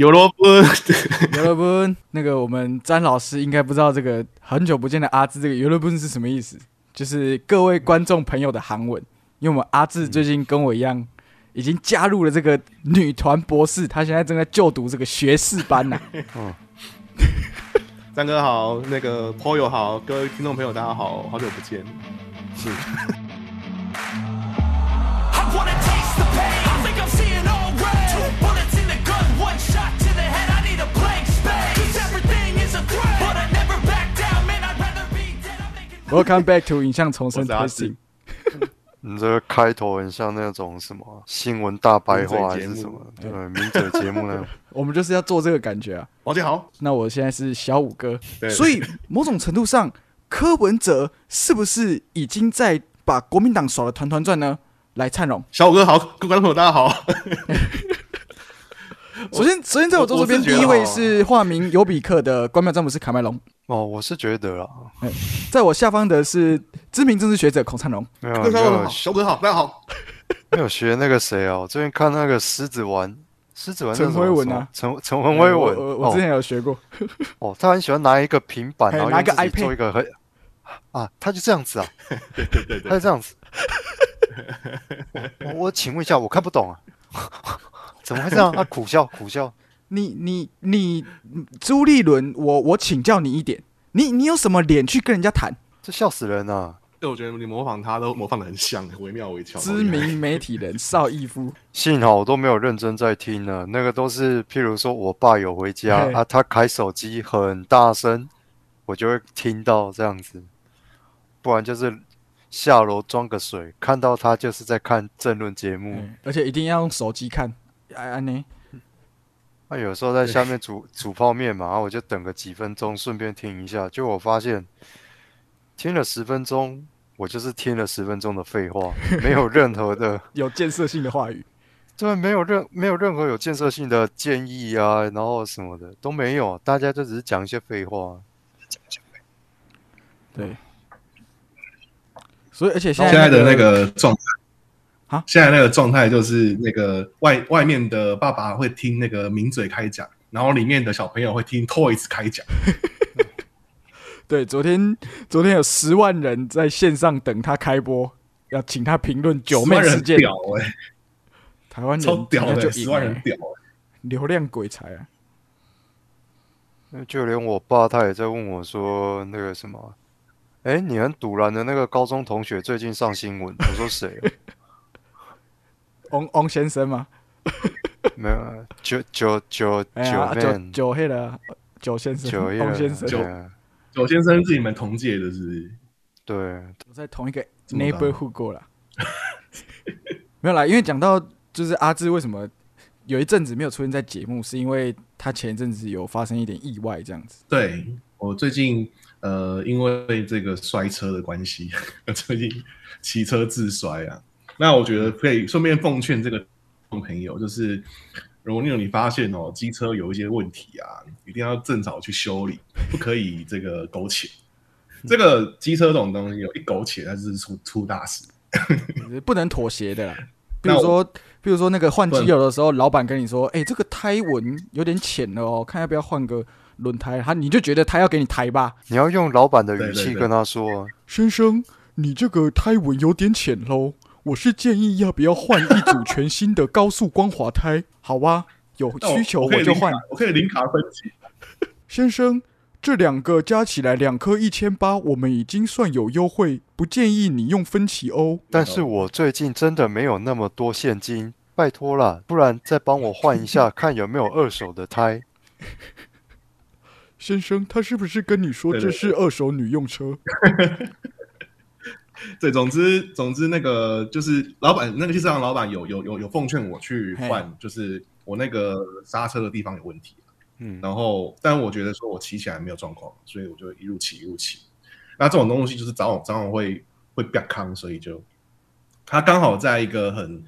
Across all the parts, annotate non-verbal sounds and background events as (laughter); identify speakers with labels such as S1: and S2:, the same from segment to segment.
S1: 尤罗布，
S2: 尤罗布，那个我们詹老师应该不知道这个很久不见的阿志这个尤罗布是什么意思，就是各位观众朋友的韩文，因为我们阿志最近跟我一样，已经加入了这个女团博士，他现在正在就读这个学士班呢。
S1: 嗯，(laughs) 詹哥好，那个波友好，各位听众朋友大家好好久不见，
S3: 是。
S2: Welcome back to 影像重生
S1: 我是阿志
S2: testing。
S3: 你这个开头很像那种什么新闻大白话还是什么？对，名嘴节目呢。(laughs)
S2: 我们就是要做这个感觉啊。
S1: 王建豪，
S2: 那我现在是小五哥，
S1: 对
S2: 所以某种程度上，柯文哲是不是已经在把国民党耍的团团转呢？来，灿荣，
S1: 小五哥好，各位观众朋友大家好。(laughs) (laughs)
S2: 首先，首先在我左手边，第一位是化名尤比克的官庙詹姆斯卡麦隆，
S3: 哦，我是觉得啊，
S2: 在我下方的是知名政治学者孔灿荣。
S3: 没有没有
S1: 各位观众好，小五哥好，大家好。(laughs)
S3: 没有学那个谁哦，我最近看那个狮子丸，狮子丸
S2: 陈辉文啊，
S3: 陈陈文威文，
S2: 我我我之前有学过，
S3: 哦 (laughs) 哦，他很喜欢拿一个平板，然后
S2: 拿一个 iPad
S3: 做一个很啊，他就这样子啊，
S1: 对对对对，
S3: 他就这样子。我我请问一下，我看不懂啊，怎么会这样？他 (laughs) 苦笑苦笑。
S2: 你你你，朱立伦，我我请教你一点，你你有什么脸去跟人家谈？
S3: 这笑死人啊！
S1: 对，我觉得你模仿他都模仿的很像，惟妙惟肖。
S2: 知名媒体人 (laughs) 邵逸夫，
S3: 幸好我都没有认真在听呢，那个都是譬如说我爸有回家啊，他开手机很大声，我就会听到这样子，不然就是下楼装个水，看到他就是在看政论节目，
S2: 嗯而且一定要用手机看。哎安妮？
S3: 那、有时候在 (laughs) 下面煮煮泡面嘛，然后我就等个几分钟，顺便听一下，就我发现听了十分钟，我就是听了十分钟的废话，没有任何的。(laughs)
S2: 有建设性的话语。
S3: 对，没有任没有任何有建设性的建议啊，然后什么的都没有，大家就只是讲一些废话。
S2: 对，所以而且现
S4: 现在的那
S2: 个
S4: 个状态
S2: 啊
S4: 现在那个状态就是那个外外面的爸爸会听那个名嘴开讲，然后里面的小朋友会听 Toys 开讲。(laughs)
S2: 对昨天昨天有十万人在线上等他开播，要请他评论九妹
S4: 10万人
S2: 事件。
S4: 屌哎、
S2: 台湾人
S4: 超屌的、十万人屌哎、
S2: 流量鬼才啊！
S3: 就连我爸他也在问我说那个什么，哎，你很堵然的那个高中同学最近上新闻，我说谁啊？
S2: 翁翁先生吗？
S3: 没有啊，九九九九
S2: 九九黑的九先生，
S3: 九
S2: 翁先生，
S4: 九先生是你们同届的，是不是？
S3: 对，
S2: 我在同一个 neighborhood 过了。(laughs) 没有啦，因为讲到就是阿志为什么有一阵子没有出现在节目，是因为他前一阵子有发生一点意外这样子。
S4: 对我最近呃，因为这个摔车的关系，(laughs) 最近骑车自摔啊。那我觉得可以顺便奉劝这个朋友，就是如果你有你发现哦，机车有一些问题啊，一定要正早去修理，不可以这个苟且。这个机车这种东西，有一苟且，它就是出出大事。
S2: 不能妥协的啦。(laughs) 比如说，比如说那个换机油的时候，老板跟你说：“哎、这个胎纹有点浅了哦，看要不要换个轮胎。”他你就觉得他要给你抬吧，
S3: 你要用老板的语气跟他说啊，
S2: 先生，你这个胎纹有点浅喽，我是建议要不要换一组全新的高速光滑胎？(laughs) 好啊，有需求
S4: 我
S2: 就换。
S4: 我可以零卡分期。(laughs)
S2: 先生，这两个加起来两颗一千八，我们已经算有优惠，不建议你用分期哦。
S3: 但是我最近真的没有那么多现金，拜托了，不然再帮我换一下，(laughs) 看有没有二手的胎。
S2: 先生，他是不是跟你说这是二手女用车？
S4: 对，总之总之那个就是老板那个汽车行老板有有有有奉劝我去换，就是我那个刹车的地方有问题，
S3: 嗯，
S4: 然后但我觉得说我骑起来没有状况，所以我就一路骑一路骑。那这种东西就是早晚早晚会会变康，所以就他刚好在一个很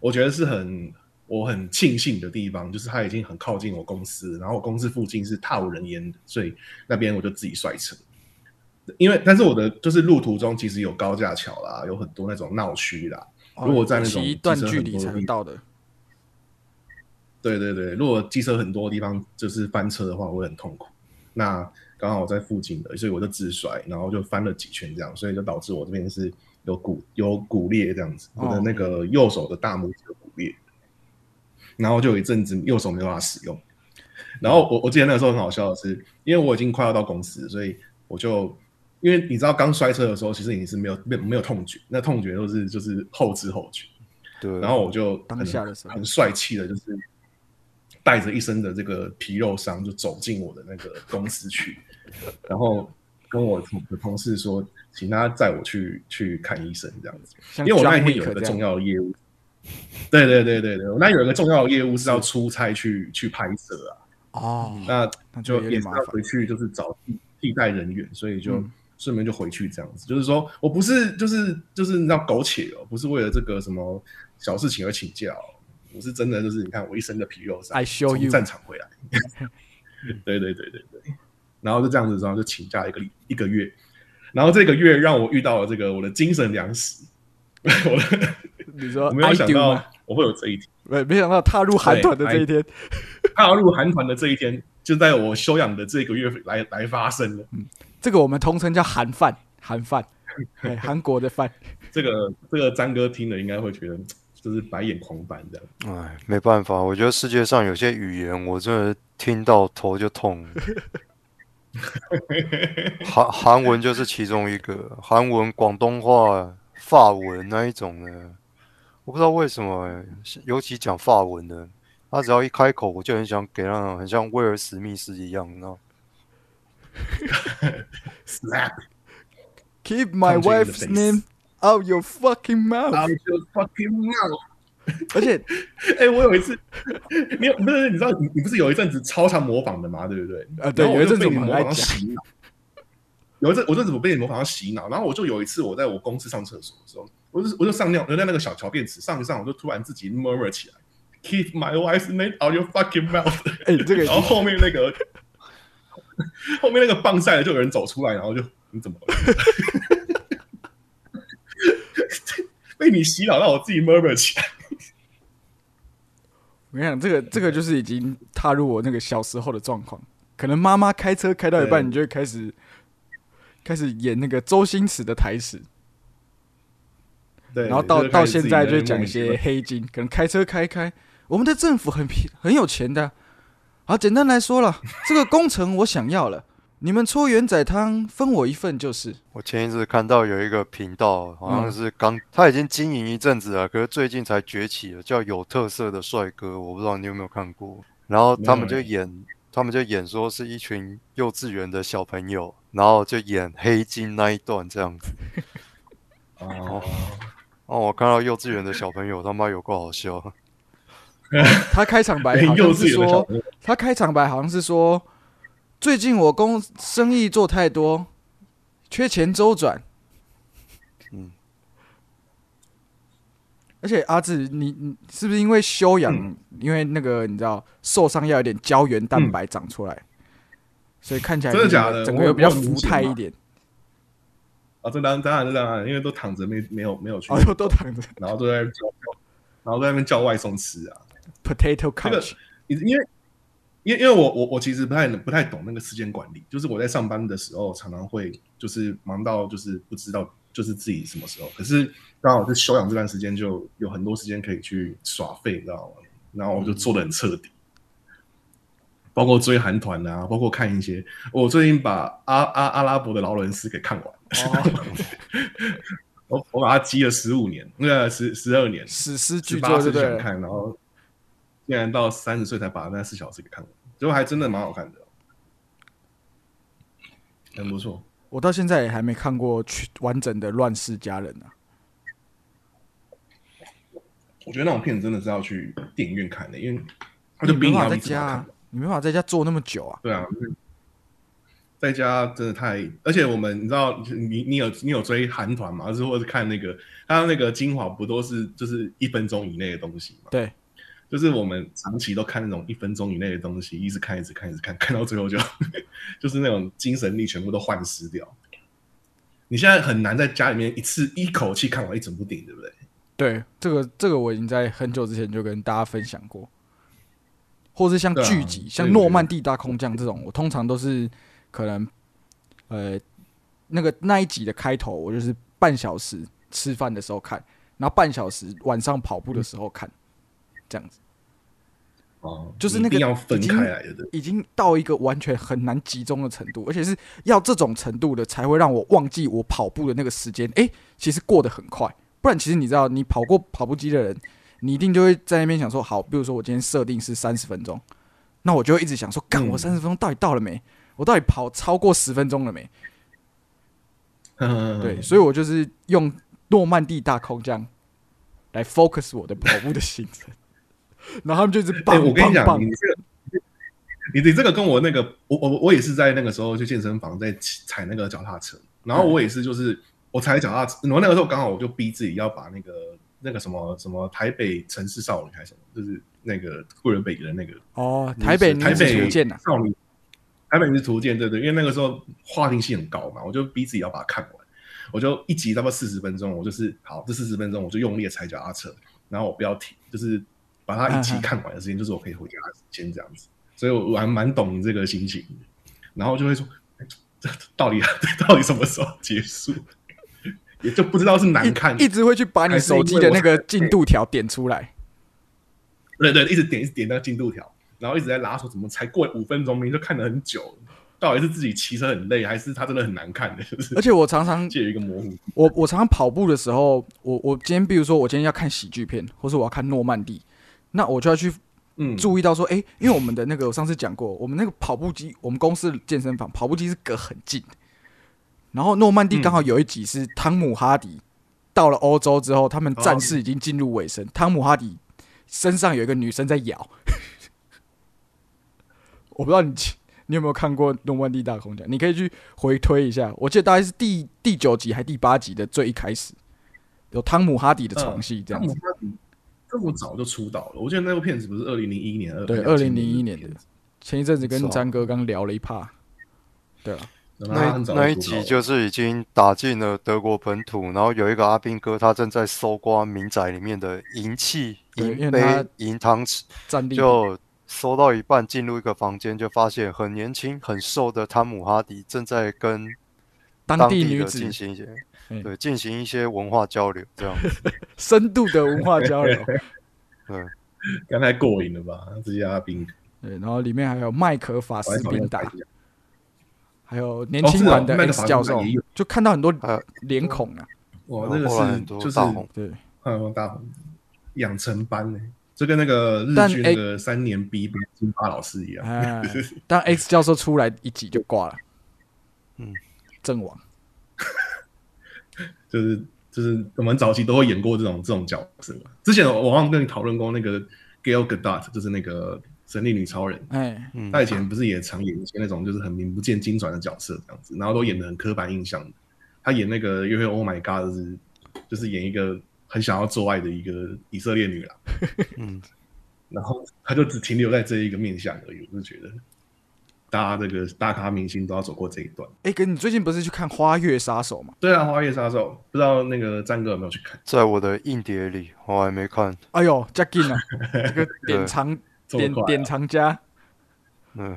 S4: 我觉得是很我很庆幸的地方，就是他已经很靠近我公司，然后我公司附近是踏无人烟的，所以那边我就自己摔车。因为但是我的就是路途中其实有高架桥啦，有很多那种闹区啦。如果在那种
S2: 一段距离才能到的，
S4: 对对对，如果机车很多地方就是翻车的话，我会很痛苦。那刚好我在附近的，所以我就自摔，然后就翻了几圈这样，所以就导致我这边是有骨有骨裂这样子，我的那个右手的大拇指有骨裂，然后就有一阵子右手没办法使用。然后我我记得那个时候很好笑的是，因为我已经快要到公司，所以我就因为你知道刚摔车的时候，其实你是没有没有没有痛觉，那痛觉都是就是后知后觉。
S3: 对，
S4: 然后我就
S2: 当
S4: 很
S2: 下的时候。
S4: 很帅气的，就是带着一身的这个皮肉伤，就走进我的那个公司去，然后跟我同的同事说，请他载我去去看医生这样子，因为我那
S2: John
S4: 天有一个重要的业务，对对对对对，我那有一个重要的业务是要出差去去拍摄啊，
S2: 哦，
S4: 那
S2: 那就
S4: 就也是要回去，就是找替替代人员，所以就
S2: 嗯
S4: 顺便就回去这样子。就是说我不是就是就是你知道苟且哦，不是为了这个什么小事情而请假哦，我是真的就是你看我一身的皮肉伤
S2: I show
S4: 从
S2: you
S4: 战场回来，(laughs) 对对对对对，然后就这样子，然后就请假一个礼一个月，然后这个月让我遇到了这个我的精神粮食，(laughs) 我的
S2: 你说
S4: 我没有想到？我会有这一天。
S2: 没没想到踏入韩团的这一天，
S4: 踏入韩团的这一天，就在我休养的这个月来来发生了。
S2: 这个我们通称叫韩饭，韩饭，(laughs) 对，韩国的饭。
S4: 这个这个张哥听了应该会觉得就是白眼狂翻这样。
S3: 哎，没办法，我觉得世界上有些语言我真的听到头就痛。(laughs) 韩韩文就是其中一个，韩文、广东话、法文那一种呢，我不知道为什么欸，尤其讲法文的，他只要一开口，我就很想给那种很像威尔史密斯一样，你知道
S4: ？Slap
S2: Keep my
S4: Punch you in the
S2: wife's
S4: face.
S2: name out your fucking mouth。
S4: out your fucking mouth！
S2: 而且 (laughs)
S4: 哎、我有一次，你有不是你知道你你不是有一阵子超常模仿的嘛，对不对？
S2: 啊对
S4: 然后我
S2: 有一阵子
S4: 就被你模仿洗脑。有一阵，我这阵子我被你模仿到洗脑，然后我就有一次我在我公司上厕所的时候，我就我就上尿，我在那个小小便池上一上，我就突然自己 murmur 起来，Keep my wife's name out your fucking mouth！
S2: 哎，这个 (laughs)
S4: 然后后面那个 (laughs) 后面那个棒赛的就有人走出来，然后就你怎么了？(laughs) 被你洗脑，让我自己 murmur 起来。
S2: 我跟你讲，这个这个就是已经踏入我那个小时候的状况。可能妈妈开车开到一半，你就会开始开始演那个周星驰的台词，
S4: 对，
S2: 然后到到现在就讲一些黑金，可能开车开开，我们的政府很平很有钱的。好，简单来说了，(laughs) 这个工程我想要了，你们搓圆仔汤分我一份就是。
S3: 我前一次看到有一个频道，好像是刚、他已经经营一阵子了，可是最近才崛起了，叫有特色的帅哥，我不知道你有没有看过。然后他们就演，他们就演说是一群幼稚园的小朋友，然后就演黑金那一段这样子。(laughs)
S4: 哦，
S3: 哦，我看到幼稚园的小朋友他妈有够好笑。(laughs)
S2: 他开场白
S4: 对
S2: 好像是说，他开场白好像是说，最近我公生意做太多，缺钱周转。
S3: 嗯，
S2: 而且阿志，你你是不是因为修养，
S4: 嗯。
S2: 因为那个你知道受伤要有点胶原蛋白长出来，所以看起来
S4: 真的假的？
S2: 整个又比较
S4: 我我很
S2: 福
S4: 明显吗
S2: 态一点。
S4: 啊，这当然当然当然，因为都躺着没没有没有去
S2: 哦，，都都躺着。
S4: 然后都在那边叫，然后在那边叫外送吃啊。
S2: Potato
S4: 这个
S2: couch。
S4: 因因为因为因为我我我其实不太不太懂那个时间管理，就是我在上班的时候常常会就是忙到就是不知道就是自己什么时候，可是刚好是休养这段时间就有很多时间可以去耍废，你知道吗？然后我就做的很彻底。包括追韩团啊，包括看一些，我最近把阿阿阿拉伯的劳伦斯给看完，
S2: 哦，(laughs)
S4: 我我把它积了十五年，那个十十二年，
S2: 史诗
S4: 十
S2: 巨
S4: 八
S2: 作对不对了？
S4: 岁想看，然后竟然到三十岁才把那四小时给看完，结果还真的蛮好看的，很不错。
S2: 我到现在也还没看过全完整的《乱世佳人》啊。
S4: 我觉得那种片子真的是要去电影院看的，因为他就
S2: 你没办法在家啊。，你没法在家坐那么久啊。
S4: 对啊，在家真的太，而且我们你知道，你你有你有追韩团嘛？就是或者是看那个，他那个精华不都是就是一分钟以内的东西嘛？
S2: 对，
S4: 就是我们长期都看那种一分钟以内的东西，一直看一直看一直看，看到最后就 (laughs) 就是那种精神力全部都涣失掉。你现在很难在家里面一次一口气看完一整部电影，对不对？
S2: 对，这个这个我已经在很久之前就跟大家分享过。或是像剧集，像诺曼底大空降这种，我通常都是可能呃那个那一集的开头，我就是半小时吃饭的时候看，然后半小时晚上跑步的时候看，这样子。
S4: 哦，
S2: 就是那个
S4: 要分开来的，
S2: 已经到一个完全很难集中的程度，而且是要这种程度的才会让我忘记我跑步的那个时间。诶，其实过得很快，不然其实你知道，你跑过跑步机的人，你一定就会在那边想说，好，比如说我今天设定是三十分钟，那我就会一直想说，干，
S4: 嗯
S2: 我三十分钟到底到了没？我到底跑超过十分钟了没？
S4: 嗯
S2: 对，所以我就是用诺曼底大空降来 focus 我的跑步的行程，然后他们就一直
S4: 哎、
S2: 棒
S4: 我跟你讲，你，这个，你你这个跟我那个，我我我也是在那个时候去健身房在踩那个脚踏车，然后我也是就是我踩脚踏车，然后那个时候刚好我就逼自己要把那个那个什么什么台北城市少女还是什么，就是那个贵人北的那个
S2: 哦，台北
S4: 台北
S2: 图鉴呐、
S4: 少女，台北女子图鉴，对对，因为那个时候话题性很高嘛，我就逼自己要把它看完。我就一集差不多四十分钟，我就是好，这四十分钟我就用力的踩脚踏车，然后我不要停，就是把它一集看完的时间，就是我可以回家的时间这样子。所以我我还蛮懂你这个心情，然后就会说，到底这 (laughs) 到底什么时候结束？也就不知道是难看
S2: 一一直会去把你手机的那个进度条点出来。
S4: 对对，一直点一直点那个进度条，然后一直在拉说怎么才过五分钟，明明就看了很久，到底是自己骑车很累，还是他真的很难看的？就是
S2: 而且我常常 (laughs)
S4: 介于一个模糊。
S2: 我我常常跑步的时候，我我今天比如说我今天要看喜剧片，或是我要看诺曼底，那我就要去
S4: 嗯，
S2: 注意到说，哎、因为我们的那个我上次讲过，我们那个跑步机，我们公司的健身房跑步机是隔很近，然后诺曼底刚好有一集是汤姆哈迪到了欧洲之后，他们战事已经进入尾声，汤姆哈迪身上有一个女生在咬，(laughs) 我不知道你你有没有看过诺曼底大空降，你可以去回推一下，我记得大概是第第九集还第八集的最一开始，有汤姆哈迪的床戏这样子
S4: 这么早就出道了，我记得那部片子不是二零零一年，
S2: 对
S4: ，2001
S2: 二零零一年的，前一阵子跟
S3: 是哦
S2: 詹哥刚聊了一趴，对啊，
S3: 那那一集就是已经打进了德国本土，然后有一个阿兵哥，他正在搜刮民宅里面的银器、银杯、银汤匙，
S2: 战力
S3: 就搜到一半进入一个房间，就发现很年轻、很瘦的汤姆哈迪正在跟
S2: 当
S3: 地
S2: 女子。
S3: 进行一些
S2: 嗯。
S3: 对进行一些文化交流，这样子。(laughs)
S2: 深度的文化交流，(laughs)
S3: 对，
S4: 刚才过瘾了吧？这些阿兵，
S2: 对，然后里面还有麦克法斯宾达，还有年轻版的 X 教授。就看到很多
S3: 呃
S2: 脸孔啊，
S4: 哇，那个是
S3: 很多
S4: 就是
S3: 大红。
S2: 对，
S4: 嗯大红养成班。呢，就跟那个日
S2: 但
S4: 剧那个三年 B 班金发老师一样。
S2: 哎，(laughs) 当 X 教授出来一集就挂了，
S3: 嗯，
S2: 阵亡，
S4: 就是就是我们早期都会演过这种这种角色嘛。之前我好像跟你讨论过那个 Gail Gadot，就是那个神力女超人，
S2: 哎，
S3: 嗯
S4: 她以前不是也常演一些那种就是很名不见经传的角色这样子，然后都演的很刻板印象的。她演那个约会 Oh My God，就是就是演一个很想要做爱的一个以色列女郎，
S3: 嗯，
S4: 然后她就只停留在这一个面相而已。我就觉得，大家这个大咖明星都要走过这一段。
S2: 哎，哥，你最近不是去看《花月杀手》吗？
S4: 对啊，《花月杀手》不知道那个战哥有没有去看？
S3: 在我的硬碟里，我还没看。
S2: 哎呦，加劲啊，(laughs) 这个典藏典典藏家，
S3: 嗯，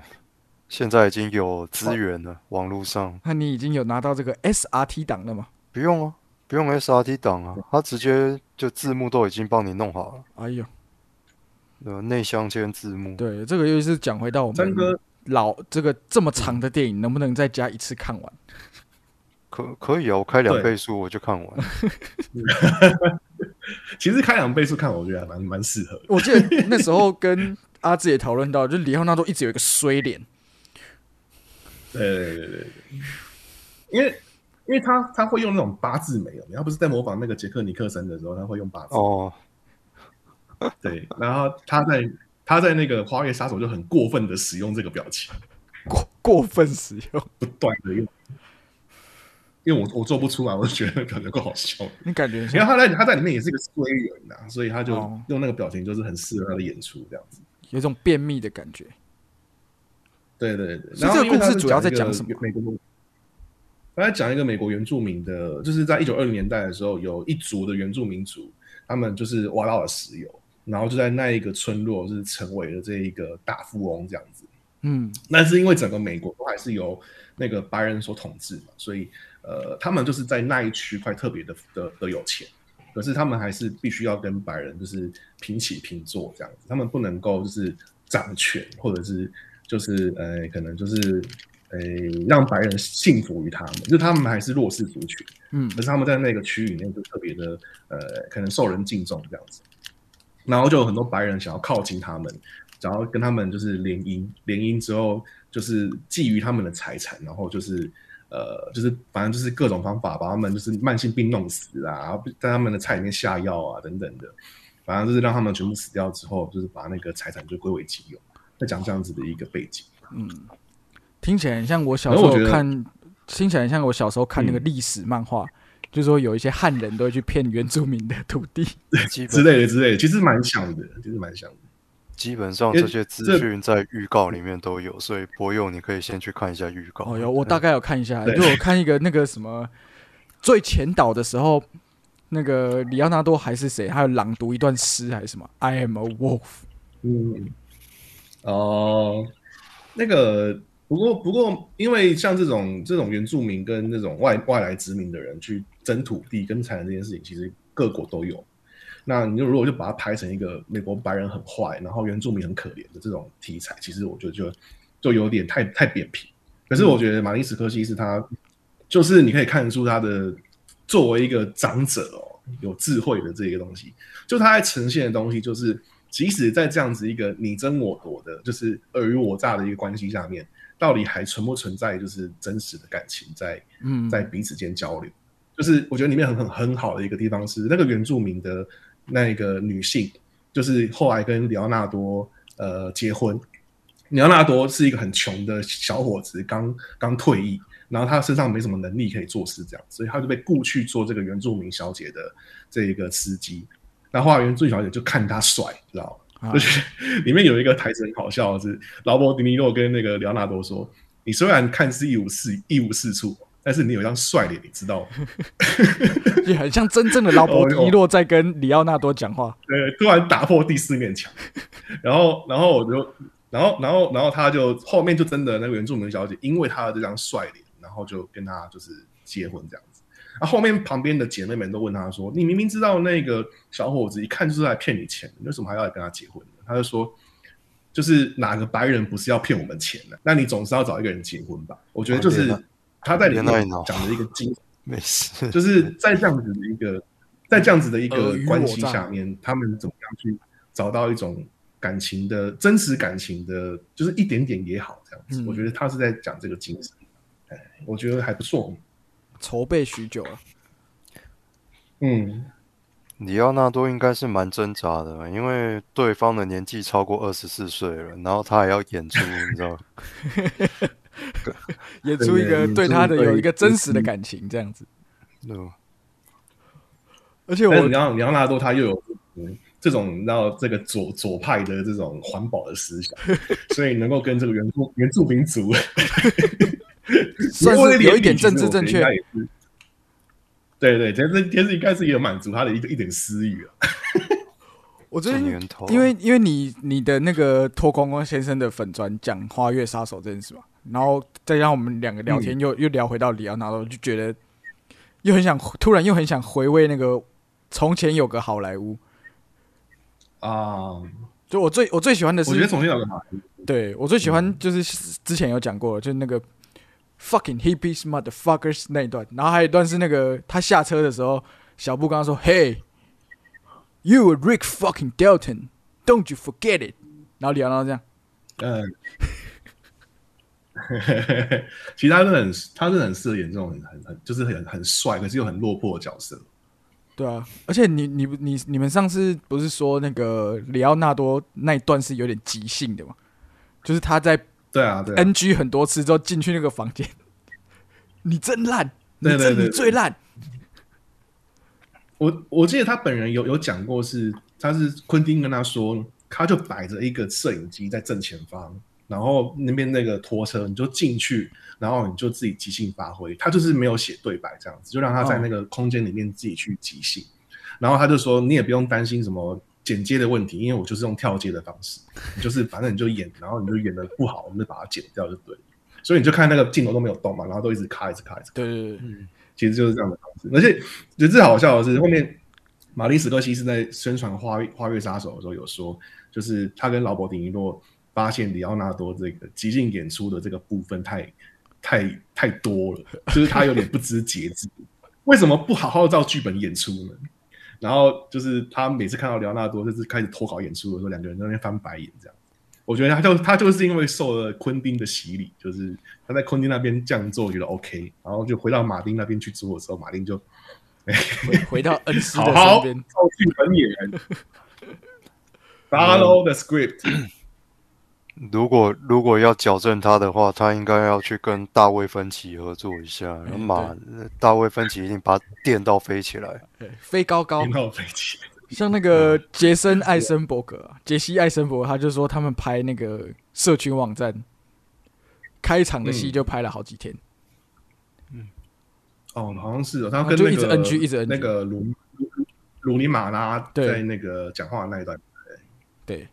S3: 现在已经有资源了，网络上
S2: 那你已经有拿到这个 SRT 档了吗？
S3: 不用啊，不用 SRT 档啊，它直接就字幕都已经帮你弄好了，
S2: 哎呦，
S3: 呃，内镶嵌字幕。
S2: 对，这个又是讲回到我们
S4: 詹哥
S2: 老这个这么长的电影，能不能在家一次看完？
S3: 可可以啊，我开两倍速我就看完。(laughs)
S4: 其实开两倍速看，我觉得还蛮蛮适合的。
S2: 我记得那时候跟阿志也讨论到，就是里奥纳多一直有一个衰脸，
S4: 对对对对对，因为因为他他会用那种八字眉，有他不是在模仿那个杰克尼克森的时候，他会用八字。
S3: 哦，
S4: 对，然后他在他在那个花月杀手就很过分的使用这个表情，
S2: 过过分使用，
S4: 不断的用。因为我我做不出来，我就觉得那个表情够好笑。
S2: 你感觉
S4: 因为他在他在里面也是个衰人呐、所以他就
S2: 哦
S4: 用那个表情就是很适合他的演出这样子。
S2: 有一种便秘的感觉。
S4: 对对对，然后这个
S2: 故事主要在讲什么
S4: 美国，他在讲一个美国原住民的，就是在一九二零年代的时候，有一族的原住民族，他们就是挖到了石油，然后就在那一个村落就是成为了这一个大富翁这样子。
S2: 嗯
S4: 那是因为整个美国都还是由那个白人所统治嘛，所以呃，他们就是在那一区块特别的的的有钱，可是他们还是必须要跟白人就是平起平坐这样子，他们不能够就是掌权，或者是就是呃，可能就是呃让白人信服于他们，就他们还是弱势族群，
S2: 嗯
S4: 可是他们在那个区域里面就特别的呃，可能受人敬重这样子，然后就有很多白人想要靠近他们，想要跟他们就是联姻，联姻之后就是觊觎他们的财产，然后就是呃，就是反正就是各种方法把他们就是慢性病弄死啊，然后在他们的菜里面下药啊等等的，反正就是让他们全部死掉之后，就是把那个财产就归为己有，在讲这样子的一个背景。嗯。
S2: 听起来很像我小时候看，听起来很像我小时候看那个
S4: 嗯。
S2: 历史漫画，就是说有一些汉人都会去骗原住民的土地。(laughs)
S4: 之类的之类的，其实蛮像的，其实蛮像的。
S3: 基本上这些资讯在预告里面都有，所以博友你可以先去看一下预告。
S2: 哦，有我大概有看一下，
S4: 对
S2: 就我看一个那个什么最前导的时候，那个里奥纳多还是谁，他有朗读一段诗还是什么？I am a wolf。
S4: 嗯，哦，那个不过不过，因为像这种这种原住民跟那种外外来殖民的人去争土地跟财产这件事情，其实各国都有。那你就如果就把它拍成一个美国白人很坏，然后原住民很可怜的这种题材，其实我觉得就就有点太太扁平。可是我觉得马丁·斯科西是他，就是你可以看得出他的作为一个长者哦，有智慧的这个东西，就他在呈现的东西，就是即使在这样子一个你争我夺的，就是尔虞我诈的一个关系下面，到底还存不存在就是真实的感情在
S2: 嗯，
S4: 在彼此间交流？就是我觉得里面很很很好的一个地方是那个原住民的那个女性，就是后来跟里奥纳多呃结婚。里奥纳多是一个很穷的小伙子，刚刚退役，然后他身上没什么能力可以做事，这样，所以他就被雇去做这个原住民小姐的这一个司机。然后来原住民小姐就看他帅，知道吗？
S2: 啊 (laughs)
S4: 就是里面有一个台词很好笑的是，劳勃迪尼洛跟那个里奥纳多说：“你虽然看似一无是一无是处，但是你有一张帅脸，你知道吗？” (laughs)
S2: 就很像真正的劳勃 (laughs) 迪尼洛在跟里奥纳多讲话。
S4: 对，突然打破第四面墙，然后，然后我就，然后，然后，然后他就后面就真的那个原住民小姐，因为他的这张帅脸，然后就跟他就是结婚这样子。啊，后面旁边的姐妹们都问他说：“你明明知道那个小伙子一看就是来骗你钱为什么还要来跟他结婚呢？”他就说：“就是哪个白人不是要骗我们钱的？那你总是要找一个人结婚吧？”我觉得就是他在里面讲的一个精
S3: 没事，
S4: 就是在这样子的一个，在这样子的一个关系下面，他们怎么样去找到一种感情的真实感情的，就是一点点也好，这样子。
S2: 嗯
S4: 我觉得他是在讲这个精神，哎，我觉得还不错。
S2: 筹备许久了，
S4: 嗯，
S3: 里奥纳多应该是蛮挣扎的，因为对方的年纪超过二十四岁了，然后他还要演出，你知道吗？(laughs) (laughs) (laughs)
S2: 演出一个
S4: 对
S2: 对他的有一个真实的感情这样子。
S3: 对吧？
S2: 而且我
S4: 但是你要纳多他又有嗯这种然后这个左左派的这种环保的思想，(laughs) 所以能够跟这个原住原住民族 (laughs)
S2: 算是有一点政治正确
S4: 对对，其实其实应该是也有满足他的一一点私欲啊。
S2: 我最近因为因为你你的那个脱光光先生的粉砖讲花月杀手这件事嘛，然后再让我们两个聊天又、又聊回到里奥纳多，就觉得又很想突然又很想回味那个从前有个好莱坞。
S4: 啊，
S2: 就我最我最喜欢的是，
S4: 我觉得从前有个马
S2: 对我最喜欢就是之前有讲过，就是那个 fucking hippies motherfuckers 那一段，然后还有一段是那个他下车的时候，小布刚刚说，Hey。You Rick fucking Dalton，don't you forget it？然后里奥纳多这样，
S4: 嗯，(laughs) 其实他真的很，他真的很适合演这种很很很就是很很帅，可是又很落魄的角色。
S2: 对啊，而且你你你你们上次不是说那个里奥纳多那一段是有点即兴的嘛？就是他在
S4: 对啊，对啊
S2: ，NG 很多次之后进去那个房间，(laughs) 你真烂，你真你最烂，
S4: 我我记得他本人有有讲过是，他是昆汀跟他说，他就摆着一个摄影机在正前方，然后那边那个拖车你就进去，然后你就自己即兴发挥。他就是没有写对白这样子，就让他在那个空间里面自己去即兴。然后他就说，你也不用担心什么剪接的问题，因为我就是用跳接的方式，你就是反正你就演，然后你就演的不好，我们就把它剪掉就对了。所以你就看那个镜头都没有动嘛，然后都一直卡，一直卡，一直卡。
S2: 对对对，
S4: 其实就是这样的方式。而且觉得最好笑的是，后面马里史科西是在宣传《花月花月杀手》的时候有说，就是他跟劳勃迪尼洛发现里奥纳多这个即兴演出的这个部分太太太多了，就是他有点不知节制。为什么不好好照剧本演出呢？然后就是他每次看到里奥纳多就是开始脱稿演出的时候，两个人在那边翻白眼这样。我觉得他就他就是因为受了昆汀的洗礼，就是他在昆汀那边这样做觉得 OK，然后就回到马丁那边去做的时候，马丁就
S2: 回回到恩师的 (laughs) 身边，
S4: 照剧本演，follow the script。
S3: 如果如果要矫正他的话，他应该要去跟大卫芬奇合作一下。然后马大卫芬奇一定把他电到飞起来。
S2: 对，飞高高。
S4: 飞机，
S2: 像那个杰森·艾森伯格啊，杰西·艾森伯格，他就说他们拍那个社群网站开场的戏就拍了好几天，
S4: 哦，好像是哦，他跟那个
S2: 就一直 NG 一直 NG
S4: 那个鲁鲁鲁尼马拉
S2: 对。
S4: 在那个讲话的那一段，
S2: 对，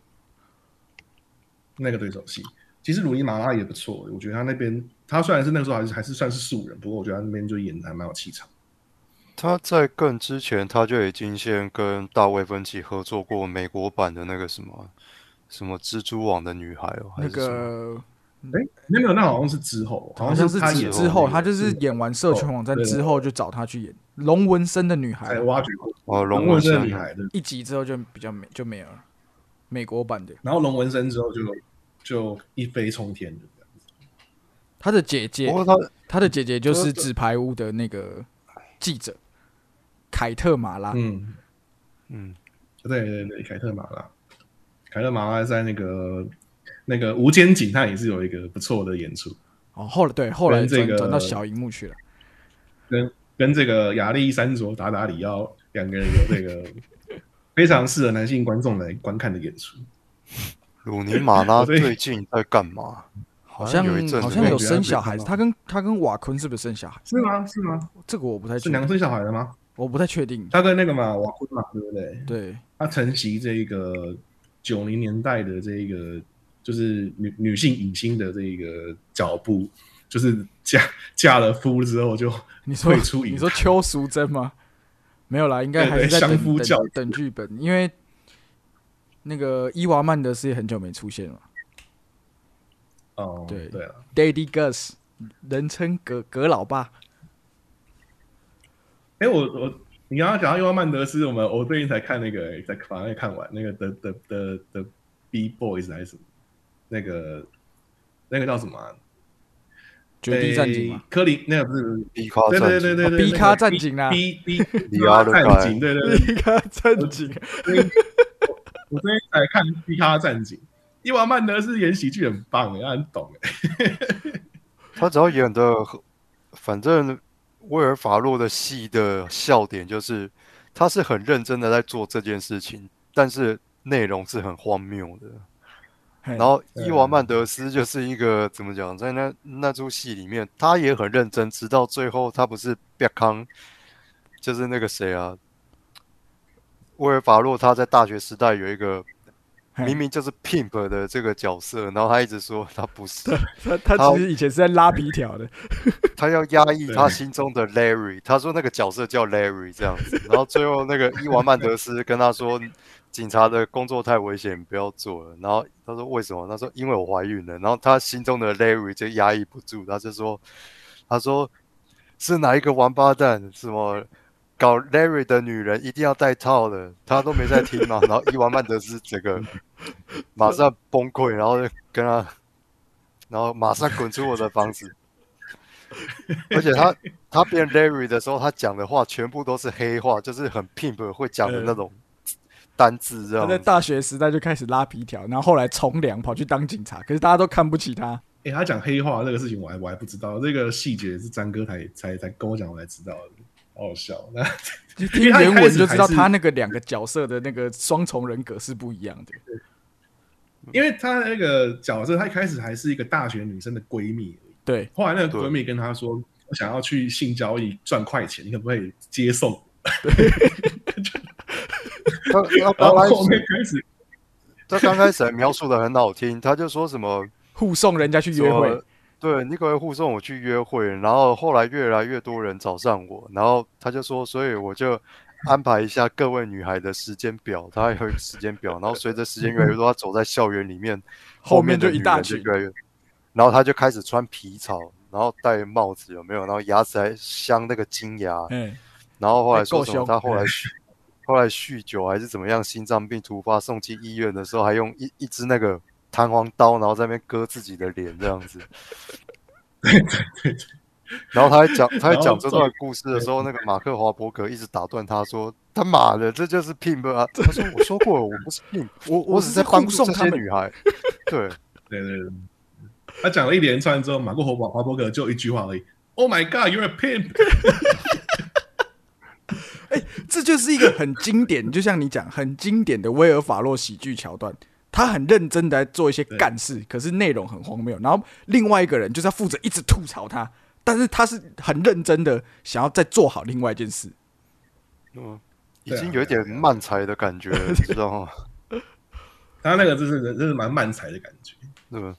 S4: 那个对手戏，其实鲁尼马拉也不错，我觉得他那边他虽然是那个时候还是还是算是素人，不过我觉得他那边就演的还蛮有气场。
S3: 他在更之前，他就已经先跟大卫芬奇合作过美国版的那个什么什么蜘蛛网的女孩哦，还
S2: 那个
S4: 哎，没有没有，那好像是之后，
S2: 好像是
S4: 是他演
S2: 之之后，
S4: 那个
S2: 他就是演完社群网站之后就找他去演龙纹身的女孩。
S4: 才，挖掘过。
S3: 哦龙
S4: 龙纹身的
S3: 身
S4: 女孩的，
S2: 一集之后就比较没就没有了，美国版的。
S4: 然后龙纹身之后就就一飞冲天的这样子。
S2: 他的姐姐
S3: 他
S2: 他的姐姐就是纸牌屋的那个记者凯特马拉，
S4: 嗯，
S3: 嗯，
S4: 对对对，凯特马拉，凯特马拉在那个那个《无间警探》也是有一个不错的演出，
S2: 哦，后来对后来
S4: 跟这个
S2: 转转到小荧幕去了。
S4: 跟跟这个亚历山卓达达里奥两个人有这个非常适合男性观众来观看的演出。
S3: 鲁尼马拉 (laughs) 最近在干嘛？
S2: 好像
S3: 有一阵
S2: 好像有生小孩子，
S4: 他
S2: 跟他跟瓦昆是不是生小孩？
S4: 是吗？是吗？
S2: 这个我不太确定，
S4: 是两个生小孩的吗？
S2: 我不太确定。
S4: 他跟那个嘛瓦昆嘛，对不对？
S2: 对，
S4: 他承袭这个九零年代的这一个就是女女性影星的这一个脚步，就是嫁嫁了夫之后就
S2: 你说
S4: 退出影
S2: 你说邱淑贞吗？没有啦，应该还是在等等等剧本，因为那个伊娃曼德斯也很久没出现了。
S4: 哦，
S2: 对
S4: 对了
S2: ，Daddy Gus，人称葛葛老爸。
S4: 哎，我我你刚刚讲到伊娃曼德斯，我们我最近才看那个，才把那个看完，那个的的的的 B Boys 还是什么，那个那个叫什么啊？
S2: 绝地战警嘛。
S4: 诶，科林那个不是，
S3: 迪卡
S4: 对
S3: 战警。
S4: 对对对对，
S2: 哦 B 卡战警啊。
S4: B B
S3: 里亚勒盖
S4: 战警，对对对，
S2: 一个战警，
S4: 我最近才看 B 卡战警，伊娃曼德是演喜剧很棒哎，他很懂哎，(laughs)
S3: 他只要演的，反正威尔法洛的戏的笑点就是，他是很认真的在做这件事情，但是内容是很荒谬的。
S2: 然
S3: 然后伊娃曼德斯就是一个怎么讲，在那那出戏里面，他也很认真，直到最后他不是别康，就是那个谁啊，威尔法洛他在大学时代有一个明明就是 pimp 的这个角色，然后他一直说他不是，
S2: 他他其实以前是在拉皮条的，(laughs)
S3: 他要压抑他心中的 Larry，他说那个角色叫 Larry 这样子，然后最后那个伊娃曼德斯跟他说，警察的工作太危险，不要做了。然后他说为什么？他说因为我怀孕了。然后他心中的 Larry 就压抑不住，他就说，他说是哪一个王八蛋什么？搞 Larry 的女人一定要戴套的，他都没在听嘛。然后伊娃曼德斯整个马上崩溃，然后就跟他，然后马上滚出我的房子。而且他他变 Larry 的时候，他讲的话全部都是黑话，就是很 pimp 会讲的那种单字，这
S2: 他在。大学时代就开始拉皮条，然后后来从良跑去当警察，可是大家都看不起他。
S4: 哎，他讲黑话这个事情我还我还不知道，这个细节是詹哥才才才跟我讲，我才知道的，好好笑。那
S2: 就 (laughs) 听原文就知道他那个两个角色的那个双重人格是不一样的。
S4: 因为他那个角色，他一开始还是一个大学女生的闺蜜而已，
S2: 对，
S4: 后来那个闺蜜跟他说：“我想要去性交易赚快钱，你可不可以接送？” (laughs)
S3: 他他刚开
S4: 后后面
S3: 始
S4: 开始
S3: 他刚开始还描述的很好听，他就说什么
S2: 护送人家去约会，
S3: 对，你可以护送我去约会，然后后来越来越多人找上我，然后他就说，所以我就安排一下各位女孩的时间表，他有时间表，然后随着时间越来越多，他走在校园里面，
S2: 后面就一大群
S3: 越来越，然后他就开始穿皮草，然后戴帽子，有没有？然后牙齿还镶那个金牙，
S2: 嗯，
S3: 然后后来说什么？
S2: 凶
S3: 他后来酗，后来酗酒还是怎么样，心脏病突发送进医院的时候，还用一一支那个弹簧刀，然后在那边割自己的脸这样子。(laughs) 然后他还讲，他还讲这段故事的时候，那个马克华伯格一直打断他说：“他妈的，这就是 pimp 啊！”他说：“我说过了，我不是 pimp，(laughs)
S2: 我
S3: 我只
S2: 只是
S3: 在帮助这
S2: 护送他们，
S3: 些女孩。(laughs) ”对，
S4: 对对对，他讲了一连串之后，马克·华华伯格就一句话而已：“Oh my God, you're a pimp！”
S2: 这就是一个很经典，(laughs) 就像你讲很经典的威尔法洛喜剧桥段。他很认真的在做一些干事，可是内容很荒谬。然后另外一个人就是要负责一直吐槽他，但是他是很认真的想要再做好另外一件事。
S3: 嗯，已经有一点慢才的感觉了，你知道吗？(laughs)
S4: 他那个就是真是蛮慢才的感觉。
S3: 对吧？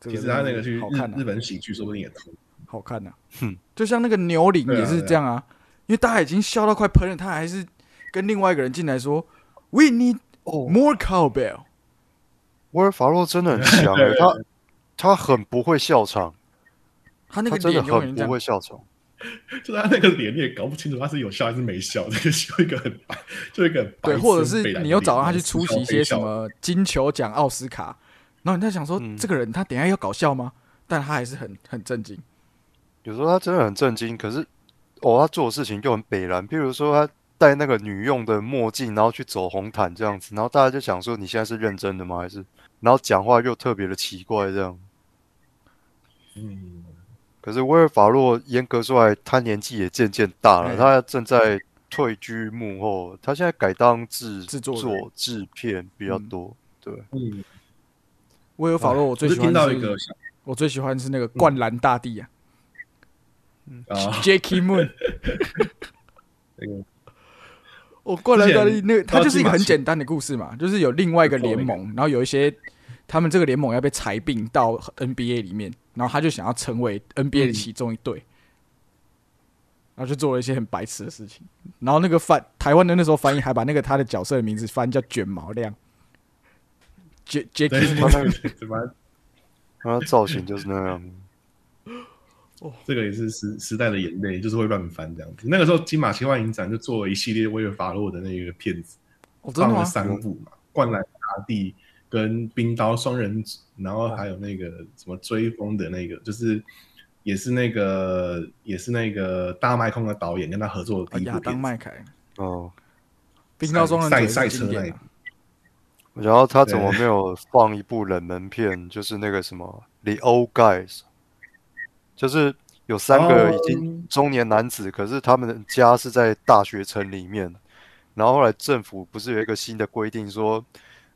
S2: 这
S4: 其实他那个去日
S2: 好看啊
S4: 日本喜剧，说不定也通。
S2: 好看呐、
S3: 哼
S2: 就像那个牛铃
S4: 对啊
S2: 也是这样啊，因为大家已经笑到快喷了，他还是跟另外一个人进来说：“We need
S3: 哦
S2: more cowbell。
S3: 威尔法洛真的很强诶、
S4: 对
S3: 他他很不会笑场，”
S2: 他那个
S3: 真的
S2: 脸
S3: 很不会，笑场。
S4: 就是他那个脸，你也搞不清楚他是有笑还是没笑，这个就一个很白，就一个很白
S2: 对，或者是你又找他去出席一些什，么金球奖、奥斯卡，然后你在想说，
S3: 嗯
S2: 这个人他等下要搞笑吗？但他还是很很震惊。
S3: 有时候他真的很震惊，可是哦，他做的事情就很北然。譬如说他戴那个女用的墨镜，然后去走红毯这样子，然后大家就想说你现在是认真的吗？还是然后讲话又特别的奇怪这样。
S4: 嗯，
S3: 可是威尔法洛严格说来，他年纪也渐渐大了，
S2: 嗯
S3: 他正在退居幕后，他现在改当制
S2: 制作
S3: 作制片比较
S2: 嗯
S3: 多。对，
S4: 嗯，
S2: 威尔法洛，我最喜欢的是
S4: 到一个
S2: 我最喜欢的是那个灌篮大帝啊
S4: 啊
S2: ，，Jackie Moon。
S4: 那 (laughs) 个
S2: 哦，灌篮大帝那个，他就是一个很简单的故事嘛，就是有另外一个联盟，然后有一些他们这个联盟要被裁并到 NBA 里面，然后他就想要成为 NBA 的其中一队，然后就做了一些很白痴的事情。然后那个翻台湾的那时候翻译还把那个他的角色的名字翻叫卷毛亮，J
S4: 对
S2: Jackie
S4: 对
S2: Moon。
S4: 怎么
S3: 他的造型就是那样。
S4: 这个也是时时代的眼泪，就是会乱翻这样子。那个时候金马奇幻影展就做了一系列威尔法洛的那个片子，放了？三部嘛，《灌篮大地》跟《冰刀双人组》，然后还有那个什么追风的那个，就是也是那个也是那个大麦空的导演跟他合作的第一部片子。
S2: 麦凯，
S3: 哦，
S2: 冰刀双人
S4: 赛赛车那一部
S3: 然后他怎么没有放一部冷门片？就是那个什么《The Old Guys》，就是有三个已经中年男子，可是他们的家是在大学城里面。然后后来政府不是有一个新的规定说，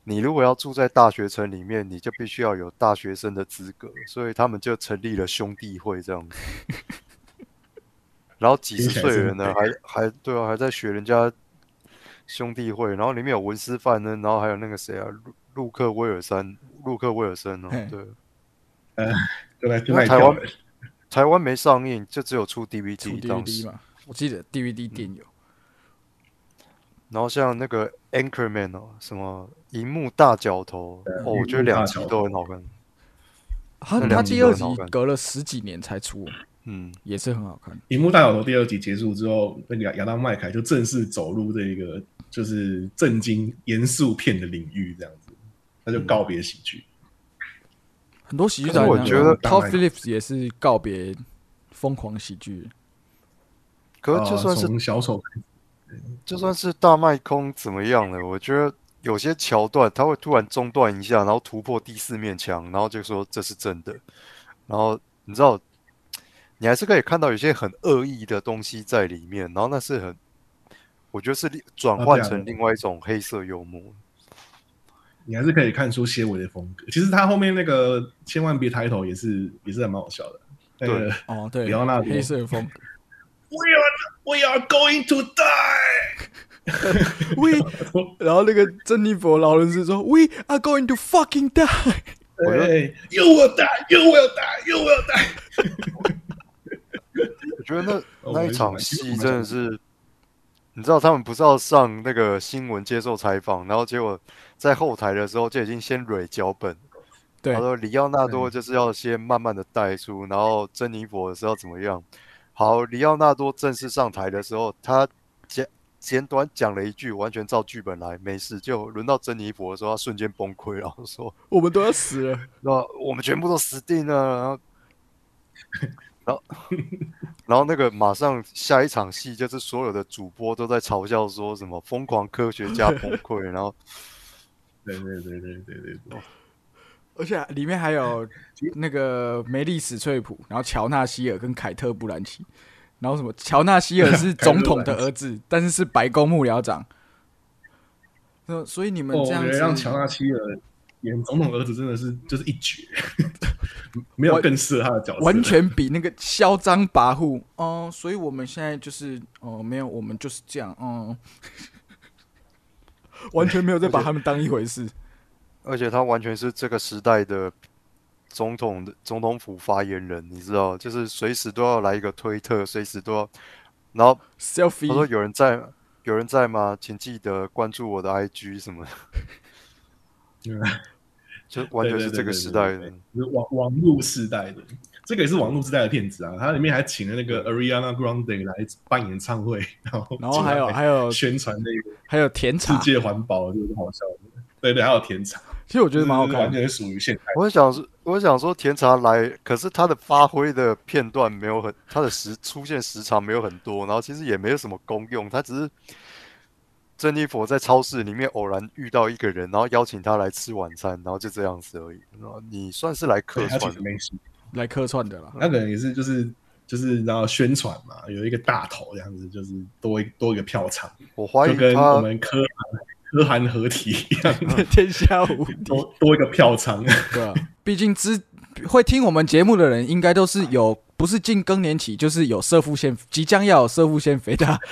S3: 你如果要住在大学城里面，你就必须要有大学生的资格，所以他们就成立了兄弟会这样子。然后几十岁人呢，还还对啊，还在学人家兄弟会，然后里面有文斯范恩，然后还有那个谁啊，路路克威尔森，陆克威尔森哦
S2: 嘿，
S3: 对，
S4: 就在就
S3: 那台湾台湾没上映，就只有出
S2: 出
S3: DVD 当
S2: DVD
S3: 时。
S2: 嘛，我记得 DVD 店有。
S3: 然后像那个 Anchorman 哦，什么荧幕大角头哦，我觉得两集都很好看。
S2: 他他第二集隔了十几年才出，
S3: 嗯，
S2: 也是很好看。
S4: 《荧幕大小头》第二集结束之后，那个亚亚当麦凯就正式走入这个就是震惊严肃片的领域，这样子，他就告别喜剧。
S2: 很多喜剧
S3: 我觉得
S2: Todd Phillips 也是告别疯狂喜剧。
S3: 可是就算是
S4: 呃小丑
S3: 就算是大麦空怎么样了，我觉得有些桥段他会突然中断一下，然后突破第四面墙，然后就说这是真的。然后你知道，你还是可以看到有些很恶意的东西在里面，然后那是很，我觉得是另转换成另外一种黑色幽默。
S4: 你还是可以看出些微的风格。其实他后面那个千万别抬头也是也是还蛮好笑的。那个
S2: 哦，对，
S4: 里奥纳多
S2: 黑色风格。
S4: We are we are going to die。
S2: We，然后那个珍妮佛劳伦斯说，We are going to fucking die。
S4: 对，You will die, you will die, you will die。
S3: 我觉得那
S4: 哦
S3: 那一场戏真的是，你知道他们不是要上那个新闻接受采访，然后结果在后台的时候就已经先蕊脚本，
S2: 对
S3: 他，说里奥纳多就是要先慢慢的带出，然后珍妮佛是要怎么样。好，里奥纳多正式上台的时候，他简简短讲了一句，完全照剧本来，没事。就轮到珍妮佛的时候，他瞬间崩溃，然后说
S2: 我们都要死了。(laughs)
S3: “那我们全部都死定了。”然后，然后，(laughs) 然后那个马上下一场戏就是所有的主播都在嘲笑说什么疯狂科学家崩溃，然后 (laughs)
S4: 对对对对对对对，
S2: 而且里面还有那个梅丽史翠普，然后乔纳希尔跟凯特布兰奇，然后什么乔纳希尔是总统的儿子，(laughs) 但是是白宫幕僚长。那所以你们这样子
S4: 让乔纳希尔演总统儿子真的是就是一绝，(laughs) 没有更适合他的角色，
S2: 完全比那个嚣张跋扈哦、所以我们现在就是哦、没有，我们就是这样，嗯，(laughs) 完全没有在把他们当一回事。
S3: 而且他完全是这个时代的总统的总统府发言人，你知道，就是随时都要来一个推特，随时都要。然后他说
S2: selfie
S3: 有人在，有人在吗？请记得关注我的 IG 什么的，
S4: 嗯 (laughs)
S3: 就完全是这个时代的
S4: 网网络时代的，这个也是网络时代的片子啊。它里面还请了那个 Ariana Grande 来办演唱会，(laughs) 然后
S2: 然后还有还有
S4: 宣传那个
S2: 还有甜茶世，
S4: 界环保，就是好笑的。对对，还有甜茶，
S2: 其实我觉得蛮好看的。
S4: 就是完全属于现代。
S3: 我想说，我想说甜茶来，可是他的发挥的片段没有很，他的时出现时长没有很多，然后其实也没有什么功用，他只是珍妮佛在超市里面偶然遇到一个人，然后邀请他来吃晚餐，然后就这样子而已。然后你算是来客串
S4: 实，没戏，
S2: 来客串的啦。
S4: 那个人也是就是就是然后宣传嘛，有一个大头这样子，就是多一 (laughs) 多一个票场，
S3: 我怀疑
S4: 就跟我们科韩科韩合体一样，
S2: 天下无敌，
S4: 多多一个票场。
S2: 对啊，毕竟之会听我们节目的人，应该都是有不是进更年期，就是有射腹腺，即将要有射腹腺肥大。(laughs)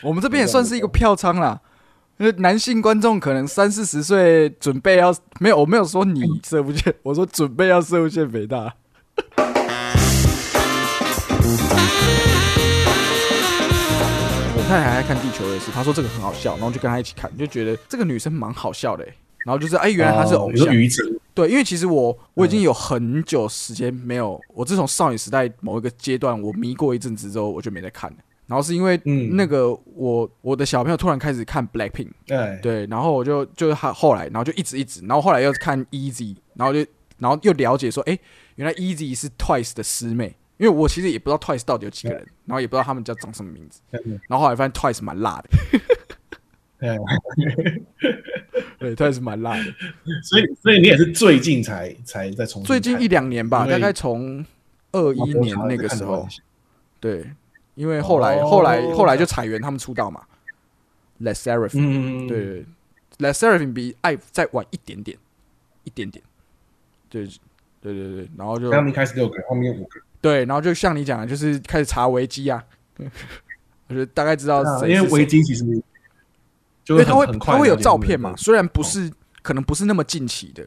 S2: 我们这边也算是一个票仓啦，那男性观众可能三四十岁，准备要没有，我没有说你射不见，我说准备要射不见北大。(laughs) 我太太还在看《地球也是，她说这个很好笑，然后就跟她一起看，就觉得这个女生蛮好笑的欸、然后就是哎，原来她是偶像。对，因为其实我我已经有很久时间没有，我自从少女时代某一个阶段我迷过一阵子之后，我就没再看了。然后是因为
S4: 嗯。
S2: 那个我我的小朋友突然开始看 Blackpink，
S4: 对，
S2: 对，然后我就就是他后来，然后就一直一直，然后后来又看 Easy，然后就然后又了解说，哎，原来 Easy 是 Twice 的师妹，因为我其实也不知道 Twice 到底有几个人，然后也不知道他们叫长什么名字，
S4: 嗯
S2: 然后后来发现 Twice 蛮辣的，
S4: 哎，(laughs)
S2: 对，Twice 蛮辣的，
S4: 所以所以你也是最近才才在重
S2: 最近一两年吧，大概从二一年那个时候，对，因为后来、
S4: 哦
S2: 后来后来就彩源他们出道嘛，Les Seraphim，、
S4: 嗯，
S2: 对，Les Seraphim 比爱再晚一点点，一点点，对对对对，然后就
S4: 他们一开始六个，后面五个，
S2: 对，然后就像你讲的，就是开始查维基啊，我觉得大概知道
S4: 啊
S2: 谁
S4: 因为维基其实就
S2: 因为他会他会有照片嘛，虽然不是、可能不是那么近期的，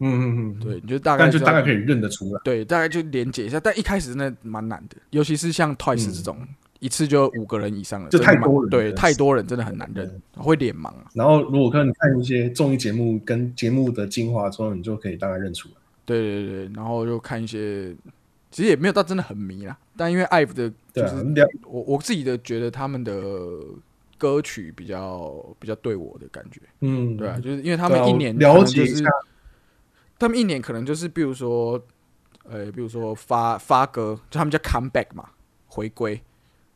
S4: 嗯嗯嗯，
S2: 对，你就大概
S4: 但就大概可以认得出来。
S2: 对，大概就连接一下，但一开始真的蛮难的，尤其是像 Twice 这种、一次就五个人以上了，
S4: 就太多人
S2: 对，太多人真的很难认，会脸盲啊。
S4: 然后如果看你看一些综艺节目跟节目的精华之后，你就可以大概认出来。
S2: 对对对，然后就看一些，其实也没有到真的很迷啦，但因为 IVE 的，就是
S4: 了
S2: 我我自己的觉得他们的歌曲比较比较对我的感觉，
S4: 嗯，
S2: 对啊，就是因为他们一年
S4: 我了解一下，
S2: 他们一年可能就是比如说，呃，比如说发发歌，就他们叫 comeback 嘛，回归，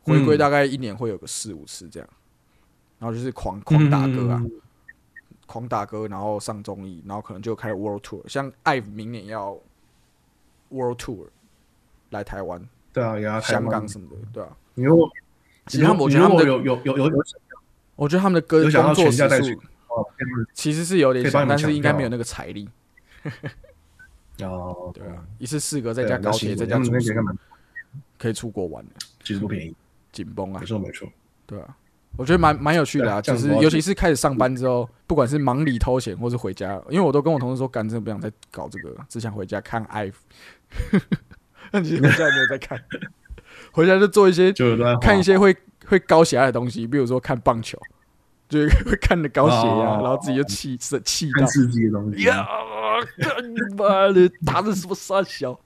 S2: 回归
S4: 嗯
S2: 大概一年会有个四五次这样，然后就是狂狂打歌啊，
S4: 嗯
S2: 狂打歌，然后上综艺，然后可能就开始 world tour，像 IVE 明年要 world tour 来台湾、
S4: 对啊，也要
S2: 香港什么的，对啊。
S4: 你如果
S2: 其实他们我觉得他们
S4: 有有有有有
S2: 我觉得他们的歌工作时
S4: 全家带去
S2: 数
S4: 哦，可以帮你
S2: 其实是有点想，但是应该没有那个财力。(laughs)
S4: 哦，
S2: 对啊，一次四个再加高铁再加住宿可以出国玩的，
S4: 其实不便宜，
S2: 紧绷啊。
S4: 没，错没错。
S2: 对啊。我觉得蛮蛮有趣的啊，就是尤其是开始上班之后，不管是忙里偷闲或是回家，因为我都跟我同事说，干真的不想再搞这个了，只想回家看 i。(laughs) 那其实回家也没有在看，(laughs) 回家就做一些
S4: 就
S2: 看一些会会高血压的东西，比如说看棒球，就会看的高血压，
S4: 哦。
S2: 然后自己就气是气到
S4: 看刺激的东西，
S2: 呀，干你妈的，打的什么傻小？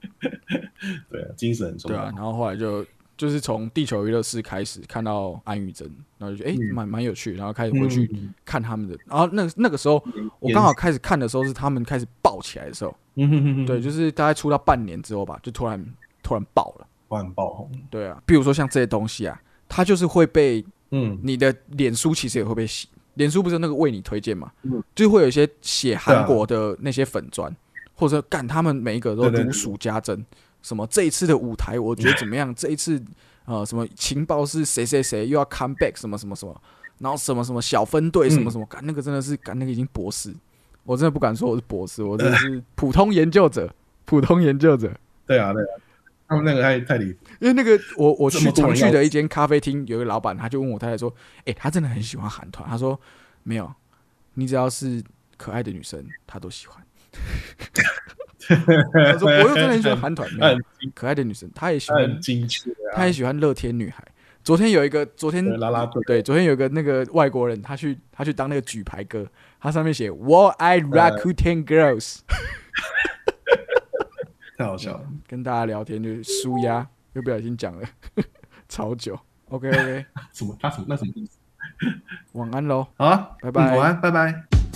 S4: 对啊，精神很重要。
S2: 对啊，然后后来就就是从地球娱乐室开始看到安宇真，然后就觉得哎
S4: 嗯
S2: 蛮蛮有趣，然后开始回去
S4: 嗯
S2: 看他们的，然后那那个时候我刚好开始看的时候是他们开始爆起来的时候，
S4: 嗯哼哼哼，
S2: 对，就是大概出到半年之后吧，就突然突然爆了。
S4: 突然爆红，
S2: 对啊，比如说像这些东西啊，它就是会被
S4: 嗯，
S2: 你的脸书其实也会被洗，脸书不是那个为你推荐嘛，
S4: 嗯。
S2: 就会有一些写韩国的那些粉砖，或者干他们每一个都如数家珍，什么这一次的舞台我觉得怎么样，(laughs) 这一次呃什么情报是谁谁谁又要 come back 什么什么什么，然后什么什么小分队什么什么，干那个真的是干那个已经博士，我真的不敢说我是博士，我真的是普通研究者，普通研究者。
S4: 对啊对啊，他们那个太太离谱，
S2: 因为那个我我去常去的一间咖啡厅，有一个老板他就问我太太说：“哎、他真的很喜欢韩团。”他说：“没有，你只要是可爱的女生，他都喜欢。(laughs) ”他说：“我又真的很喜欢韩团，可爱的女生，他也喜欢他也喜欢乐天女孩。昨天有一个，昨天
S4: 对啦啦队，
S2: 对，昨天有个那个外国人，他去他去当那个举牌哥，他上面写 “What I Rakuten Girls”，
S4: 太好笑了。
S2: 跟大家聊天就是舒压，又不小心讲了 (laughs) 超久。OK OK，(laughs)
S4: 什么？他什么？那什么意思？
S2: 晚安喽。
S4: 好啊，
S2: 拜拜
S4: 嗯晚安，拜拜。